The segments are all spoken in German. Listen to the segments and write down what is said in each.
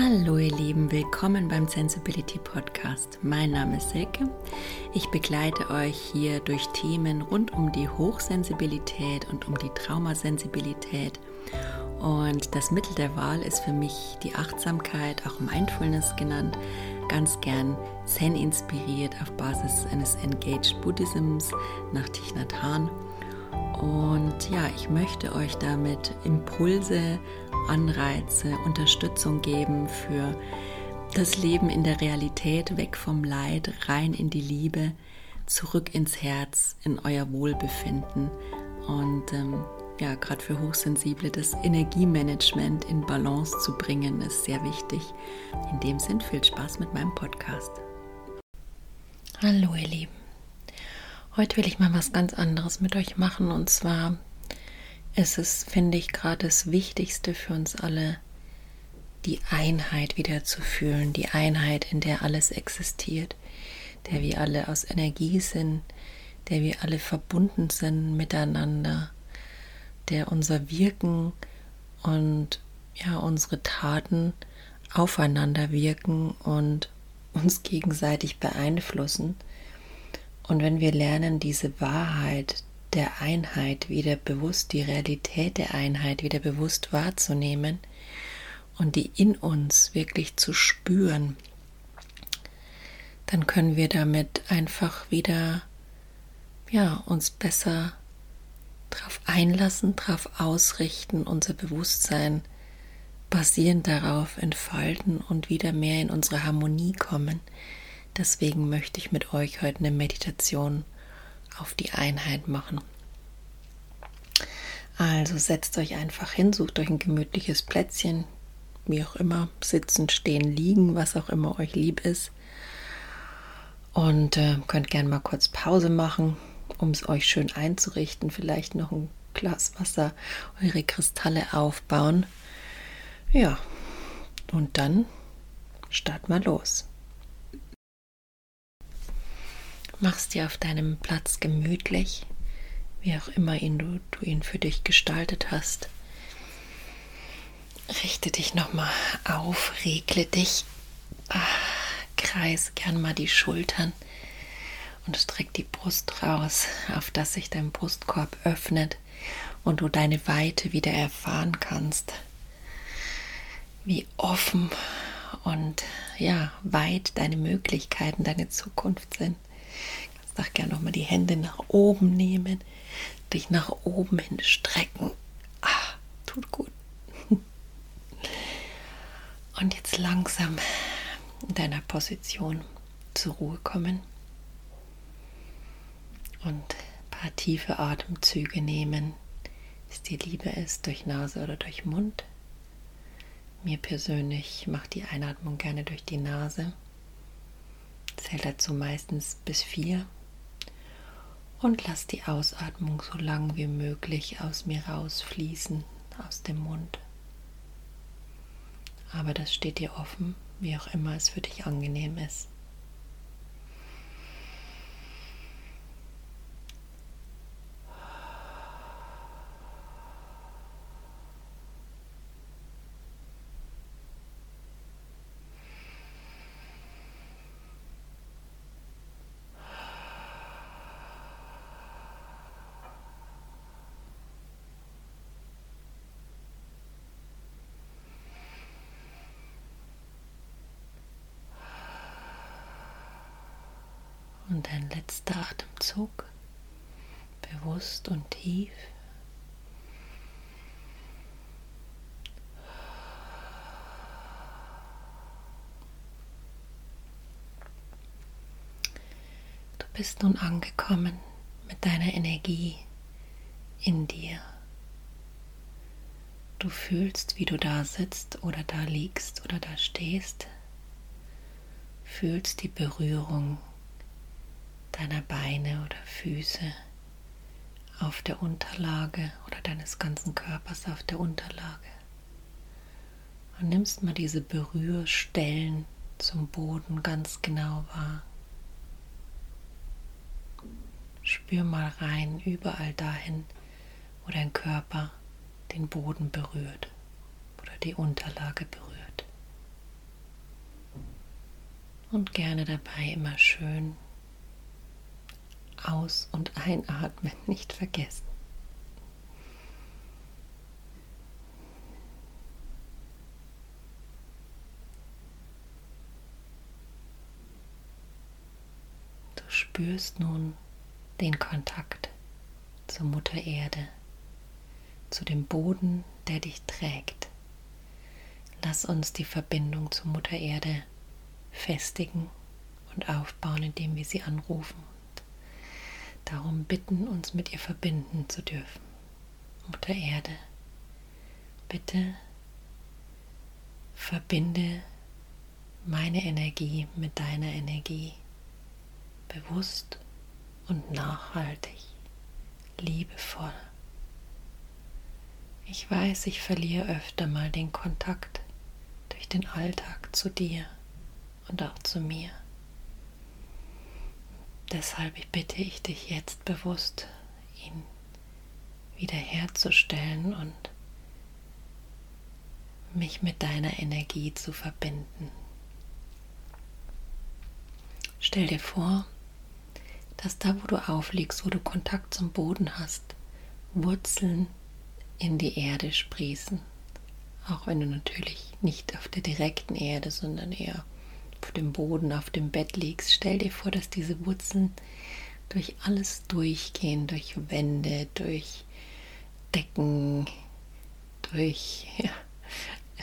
Hallo ihr Lieben, willkommen beim Sensibility Podcast. Mein Name ist Silke. Ich begleite euch hier durch Themen rund um die Hochsensibilität und um die Traumasensibilität. Und das Mittel der Wahl ist für mich die Achtsamkeit, auch Mindfulness genannt, ganz gern Zen inspiriert auf Basis eines Engaged Buddhisms nach Thich Nhat Hanh. Und ja, ich möchte euch damit Impulse, Anreize, Unterstützung geben für das Leben in der Realität, weg vom Leid, rein in die Liebe, zurück ins Herz, in euer Wohlbefinden. Und ähm, ja, gerade für Hochsensible das Energiemanagement in Balance zu bringen, ist sehr wichtig. In dem Sinn viel Spaß mit meinem Podcast. Hallo ihr Lieben. Heute will ich mal was ganz anderes mit euch machen und zwar ist es, finde ich, gerade das Wichtigste für uns alle, die Einheit wieder zu fühlen, die Einheit, in der alles existiert, der wir alle aus Energie sind, der wir alle verbunden sind miteinander, der unser Wirken und ja unsere Taten aufeinander wirken und uns gegenseitig beeinflussen. Und wenn wir lernen, diese Wahrheit der Einheit wieder bewusst, die Realität der Einheit wieder bewusst wahrzunehmen und die in uns wirklich zu spüren, dann können wir damit einfach wieder ja, uns besser darauf einlassen, darauf ausrichten, unser Bewusstsein basierend darauf entfalten und wieder mehr in unsere Harmonie kommen, Deswegen möchte ich mit euch heute eine Meditation auf die Einheit machen. Also setzt euch einfach hin, sucht euch ein gemütliches Plätzchen, wie auch immer, sitzen, stehen, liegen, was auch immer euch lieb ist. Und äh, könnt gerne mal kurz Pause machen, um es euch schön einzurichten. Vielleicht noch ein Glas Wasser, eure Kristalle aufbauen. Ja, und dann starten wir los. Machst dir auf deinem Platz gemütlich, wie auch immer ihn du, du ihn für dich gestaltet hast. Richte dich nochmal auf, regle dich, ah, kreise gern mal die Schultern und streck die Brust raus, auf dass sich dein Brustkorb öffnet und du deine Weite wieder erfahren kannst. Wie offen und ja, weit deine Möglichkeiten, deine Zukunft sind sag gerne nochmal die Hände nach oben nehmen, dich nach oben hin strecken. Ah, tut gut. Und jetzt langsam in deiner Position zur Ruhe kommen und ein paar tiefe Atemzüge nehmen, es dir lieber ist, durch Nase oder durch Mund. Mir persönlich macht die Einatmung gerne durch die Nase. Zählt dazu meistens bis vier und lass die Ausatmung so lang wie möglich aus mir rausfließen, aus dem Mund. Aber das steht dir offen, wie auch immer es für dich angenehm ist. Und ein letzter Atemzug, bewusst und tief. Du bist nun angekommen mit deiner Energie in dir. Du fühlst, wie du da sitzt oder da liegst oder da stehst. Fühlst die Berührung deiner Beine oder Füße auf der Unterlage oder deines ganzen Körpers auf der Unterlage. Und nimmst mal diese Berührstellen zum Boden ganz genau wahr. Spür mal rein überall dahin, wo dein Körper den Boden berührt oder die Unterlage berührt. Und gerne dabei immer schön aus- und einatmen, nicht vergessen. Du spürst nun den Kontakt zur Mutter Erde, zu dem Boden, der dich trägt. Lass uns die Verbindung zur Mutter Erde festigen und aufbauen, indem wir sie anrufen darum bitten, uns mit ihr verbinden zu dürfen. Mutter Erde, bitte verbinde meine Energie mit deiner Energie, bewusst und nachhaltig, liebevoll. Ich weiß, ich verliere öfter mal den Kontakt durch den Alltag zu dir und auch zu mir. Deshalb bitte ich dich jetzt bewusst, ihn wiederherzustellen und mich mit deiner Energie zu verbinden. Stell dir vor, dass da, wo du aufliegst, wo du Kontakt zum Boden hast, Wurzeln in die Erde sprießen. Auch wenn du natürlich nicht auf der direkten Erde, sondern eher auf dem Boden, auf dem Bett liegst, stell dir vor, dass diese Wurzeln durch alles durchgehen, durch Wände, durch Decken, durch ja,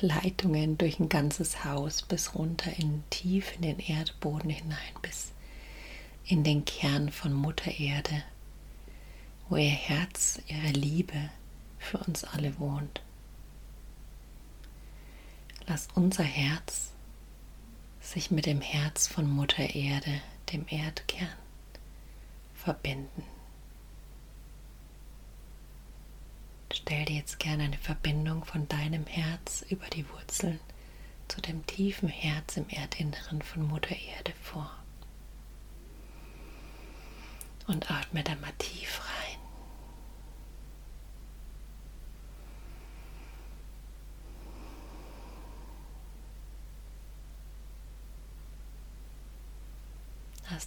Leitungen, durch ein ganzes Haus bis runter in tief in den Erdboden hinein, bis in den Kern von Mutter Erde, wo ihr Herz, ihre Liebe für uns alle wohnt. Lass unser Herz sich mit dem Herz von Mutter Erde, dem Erdkern, verbinden. Stell dir jetzt gerne eine Verbindung von deinem Herz über die Wurzeln zu dem tiefen Herz im Erdinneren von Mutter Erde vor. Und atme da mal tief rein.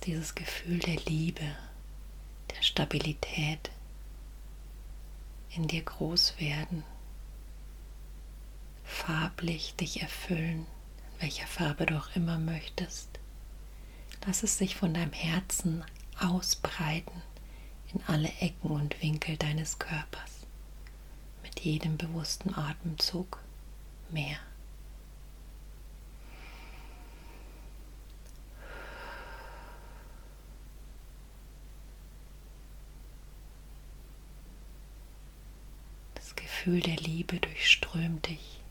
Dieses Gefühl der Liebe, der Stabilität in dir groß werden, farblich dich erfüllen, in welcher Farbe du auch immer möchtest. Lass es sich von deinem Herzen ausbreiten in alle Ecken und Winkel deines Körpers. Mit jedem bewussten Atemzug mehr. Gefühl der Liebe durchströmt dich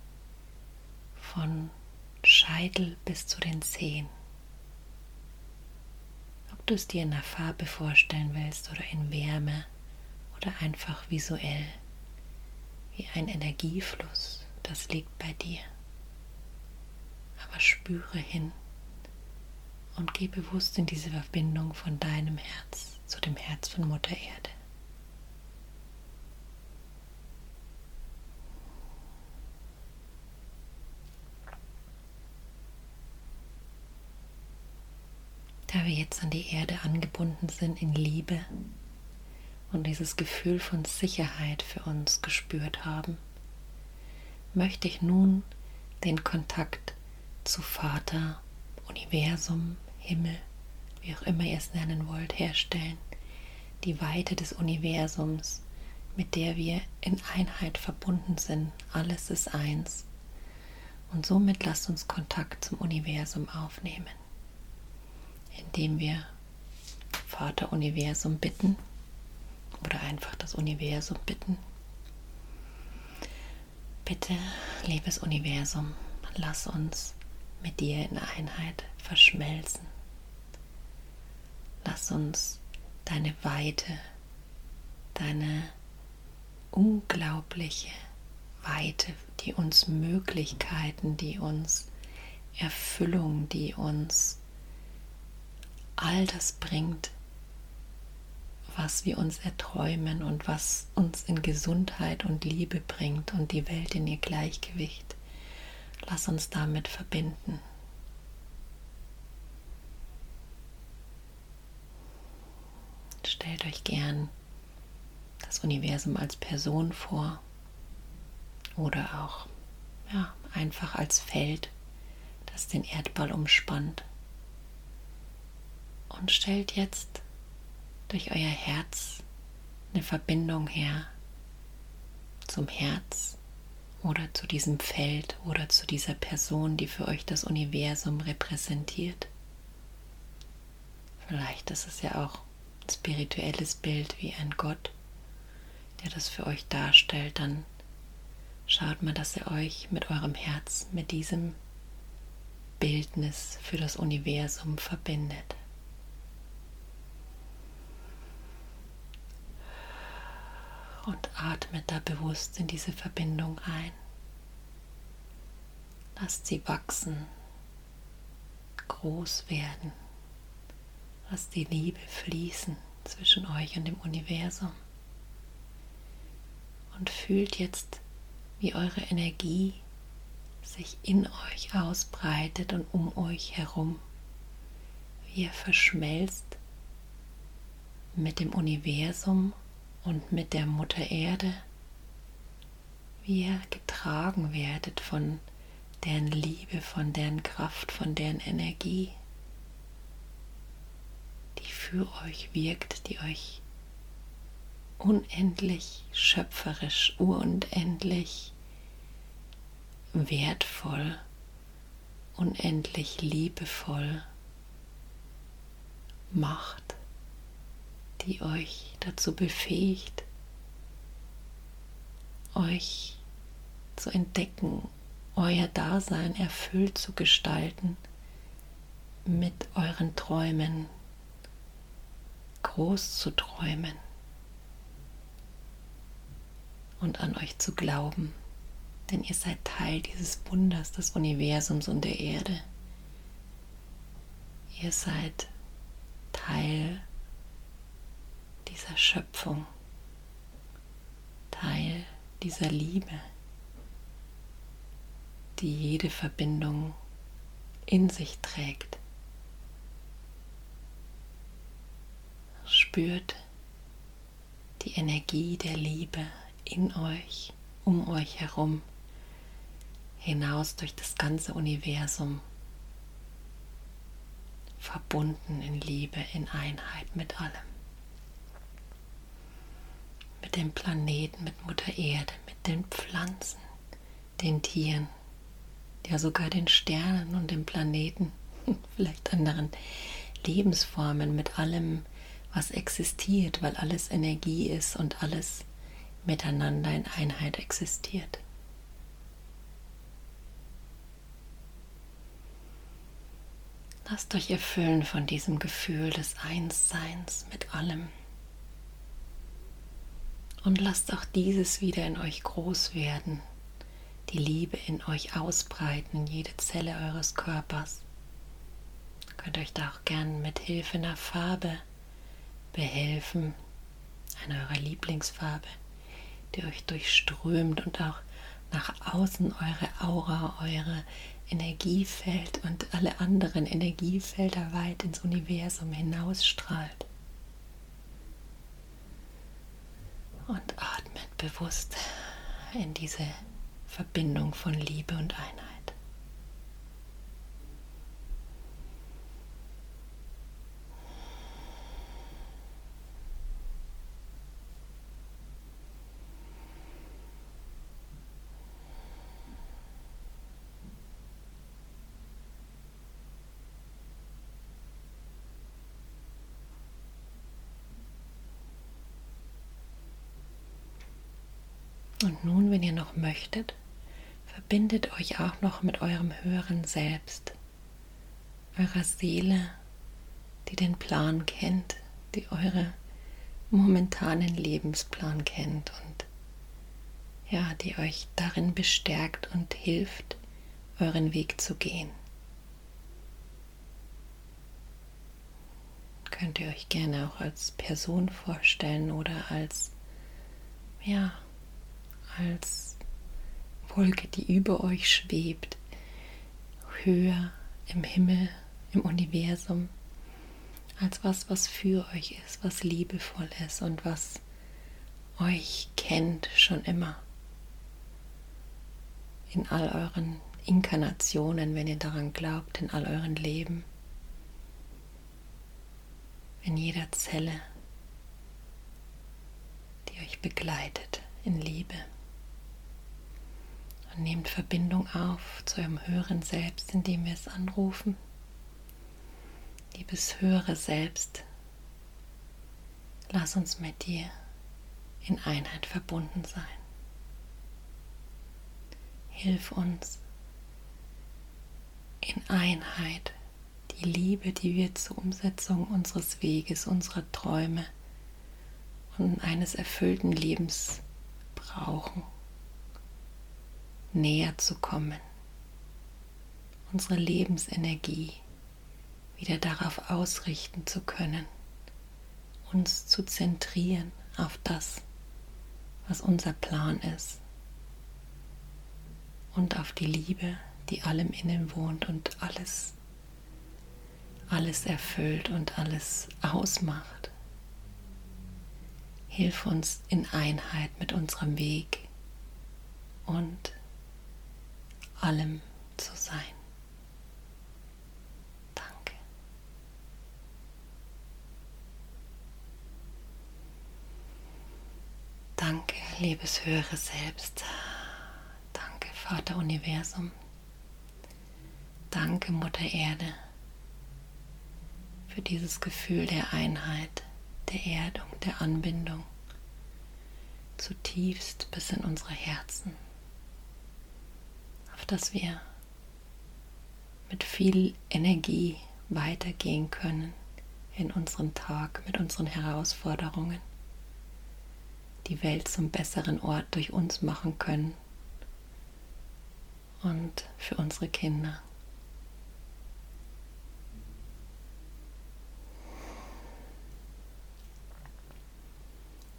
von Scheitel bis zu den Zehen. Ob du es dir in der Farbe vorstellen willst oder in Wärme oder einfach visuell, wie ein Energiefluss, das liegt bei dir. Aber spüre hin und geh bewusst in diese Verbindung von deinem Herz zu dem Herz von Mutter Erde. Da wir jetzt an die Erde angebunden sind in Liebe und dieses Gefühl von Sicherheit für uns gespürt haben, möchte ich nun den Kontakt zu Vater, Universum, Himmel, wie auch immer ihr es nennen wollt, herstellen. Die Weite des Universums, mit der wir in Einheit verbunden sind. Alles ist eins. Und somit lasst uns Kontakt zum Universum aufnehmen indem wir Vater Universum bitten oder einfach das Universum bitten. Bitte, liebes Universum, lass uns mit dir in Einheit verschmelzen. Lass uns deine Weite, deine unglaubliche Weite, die uns Möglichkeiten, die uns Erfüllung, die uns all das bringt, was wir uns erträumen und was uns in Gesundheit und Liebe bringt und die Welt in ihr Gleichgewicht. Lass uns damit verbinden. Stellt euch gern das Universum als Person vor oder auch ja, einfach als Feld, das den Erdball umspannt. Und stellt jetzt durch euer Herz eine Verbindung her zum Herz oder zu diesem Feld oder zu dieser Person, die für euch das Universum repräsentiert. Vielleicht ist es ja auch ein spirituelles Bild wie ein Gott, der das für euch darstellt. Dann schaut mal, dass ihr euch mit eurem Herz, mit diesem Bildnis für das Universum verbindet. Und atmet da bewusst in diese Verbindung ein. Lasst sie wachsen, groß werden. Lasst die Liebe fließen zwischen euch und dem Universum. Und fühlt jetzt, wie eure Energie sich in euch ausbreitet und um euch herum. Wie ihr verschmelzt mit dem Universum und mit der Mutter Erde. Wie ihr getragen werdet von deren Liebe, von deren Kraft, von deren Energie die für euch wirkt, die euch unendlich schöpferisch, unendlich wertvoll, unendlich liebevoll macht, die euch dazu befähigt, euch zu entdecken, euer Dasein erfüllt zu gestalten mit euren Träumen, groß zu träumen und an euch zu glauben, denn ihr seid Teil dieses Wunders des Universums und der Erde. Ihr seid Teil dieser Schöpfung, Teil dieser Liebe, die jede Verbindung in sich trägt. spürt die Energie der Liebe in euch, um euch herum, hinaus durch das ganze Universum, verbunden in Liebe, in Einheit mit allem. Mit dem Planeten, mit Mutter Erde, mit den Pflanzen, den Tieren, ja sogar den Sternen und dem Planeten, vielleicht anderen Lebensformen, mit allem, was existiert, weil alles Energie ist und alles miteinander in Einheit existiert. Lasst euch erfüllen von diesem Gefühl des Einsseins mit allem. Und lasst auch dieses wieder in euch groß werden, die Liebe in euch ausbreiten, in jede Zelle eures Körpers. Könnt euch da auch gern mit Hilfe einer Farbe behelfen, eine eurer Lieblingsfarbe, die euch durchströmt und auch nach außen eure Aura, eure Energiefeld und alle anderen Energiefelder weit ins Universum hinausstrahlt. Und atmet bewusst in diese Verbindung von Liebe und Einheit. Und nun, wenn ihr noch möchtet, verbindet euch auch noch mit eurem höheren Selbst, eurer Seele, die den Plan kennt, die eure momentanen Lebensplan kennt und ja, die euch darin bestärkt und hilft, euren Weg zu gehen. Könnt ihr euch gerne auch als Person vorstellen oder als ja, als Wolke, die über euch schwebt, höher im Himmel, im Universum, als was, was für euch ist, was liebevoll ist und was euch kennt schon immer. In all euren Inkarnationen, wenn ihr daran glaubt, in all euren Leben, in jeder Zelle, die euch begleitet in Liebe. Und nehmt Verbindung auf zu eurem höheren Selbst, indem wir es anrufen. Liebes höhere Selbst, lass uns mit dir in Einheit verbunden sein. Hilf uns in Einheit die Liebe, die wir zur Umsetzung unseres Weges, unserer Träume und eines erfüllten Lebens brauchen, näher zu kommen, unsere Lebensenergie wieder darauf ausrichten zu können, uns zu zentrieren auf das, was unser Plan ist und auf die Liebe, die allem innen wohnt und alles, alles erfüllt und alles ausmacht. Hilf uns in Einheit mit unserem Weg und allem zu sein. Danke. Danke, liebes höhere Selbst. Danke, Vater Universum. Danke, Mutter Erde, für dieses Gefühl der Einheit der Erdung, der Anbindung zutiefst bis in unsere Herzen, dass wir mit viel Energie weitergehen können in unseren Tag, mit unseren Herausforderungen, die Welt zum besseren Ort durch uns machen können und für unsere Kinder.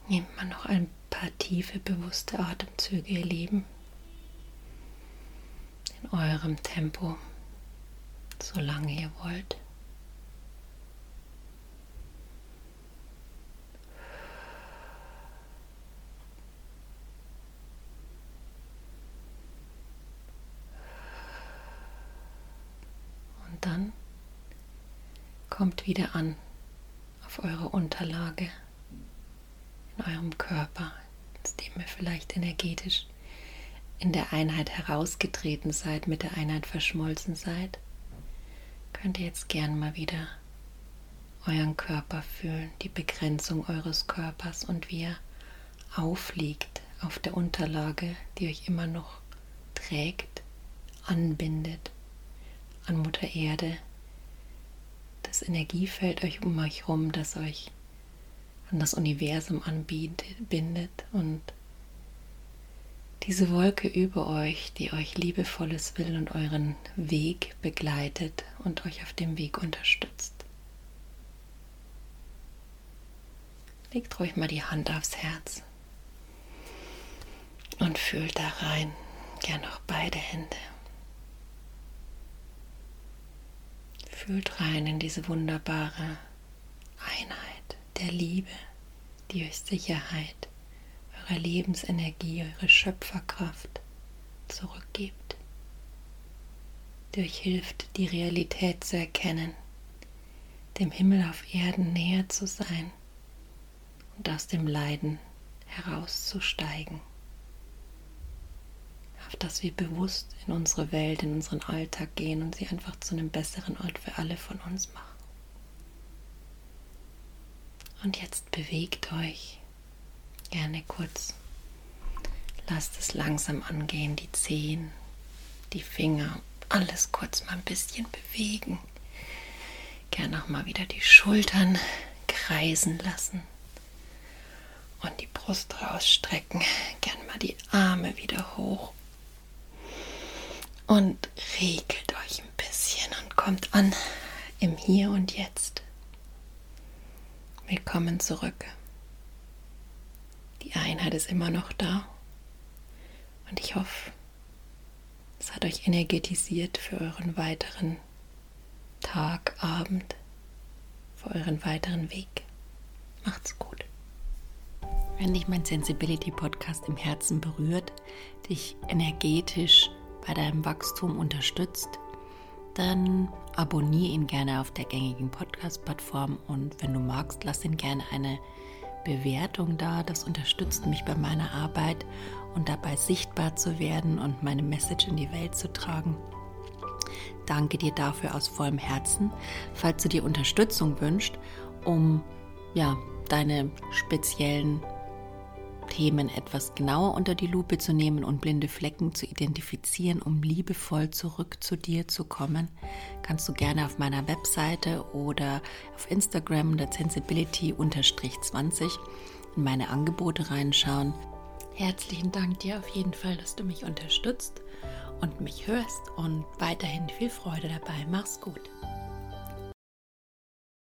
Nehmt mal noch ein paar tiefe, bewusste Atemzüge, ihr Lieben. In eurem Tempo, solange ihr wollt. Und dann kommt wieder an auf eure Unterlage in eurem Körper, aus dem ihr vielleicht energetisch in der Einheit herausgetreten seid, mit der Einheit verschmolzen seid, könnt ihr jetzt gern mal wieder euren Körper fühlen, die Begrenzung eures Körpers und wie er aufliegt auf der Unterlage, die euch immer noch trägt, anbindet an Mutter Erde, das Energiefeld euch um euch herum, das euch an das Universum anbindet und diese Wolke über euch, die euch liebevolles will und euren Weg begleitet und euch auf dem Weg unterstützt. Legt ruhig mal die Hand aufs Herz und fühlt da rein, gern auch beide Hände. Fühlt rein in diese wunderbare Einheit der Liebe, die euch Sicherheit, eure Lebensenergie, eure Schöpferkraft zurückgibt, die euch hilft, die Realität zu erkennen, dem Himmel auf Erden näher zu sein und aus dem Leiden herauszusteigen, auf dass wir bewusst in unsere Welt, in unseren Alltag gehen und sie einfach zu einem besseren Ort für alle von uns machen. Und jetzt bewegt euch gerne kurz. Lasst es langsam angehen, die Zehen, die Finger, alles kurz mal ein bisschen bewegen. Gerne auch mal wieder die Schultern kreisen lassen und die Brust rausstrecken. Gerne mal die Arme wieder hoch und regelt euch ein bisschen und kommt an im Hier und Jetzt. Willkommen zurück. Einheit ist immer noch da und ich hoffe, es hat euch energetisiert für euren weiteren Tag, Abend, für euren weiteren Weg. Macht's gut. Wenn dich mein Sensibility Podcast im Herzen berührt, dich energetisch bei deinem Wachstum unterstützt, dann abonniere ihn gerne auf der gängigen Podcast-Plattform und wenn du magst, lass ihn gerne eine Bewertung da. Das unterstützt mich bei meiner Arbeit und dabei sichtbar zu werden und meine Message in die Welt zu tragen. Danke dir dafür aus vollem Herzen. Falls du dir Unterstützung wünschst, um ja, deine speziellen Themen etwas genauer unter die Lupe zu nehmen und blinde Flecken zu identifizieren, um liebevoll zurück zu dir zu kommen, kannst du gerne auf meiner Webseite oder auf Instagram der Sensibility-20 in meine Angebote reinschauen. Herzlichen Dank dir auf jeden Fall, dass du mich unterstützt und mich hörst und weiterhin viel Freude dabei. Mach's gut.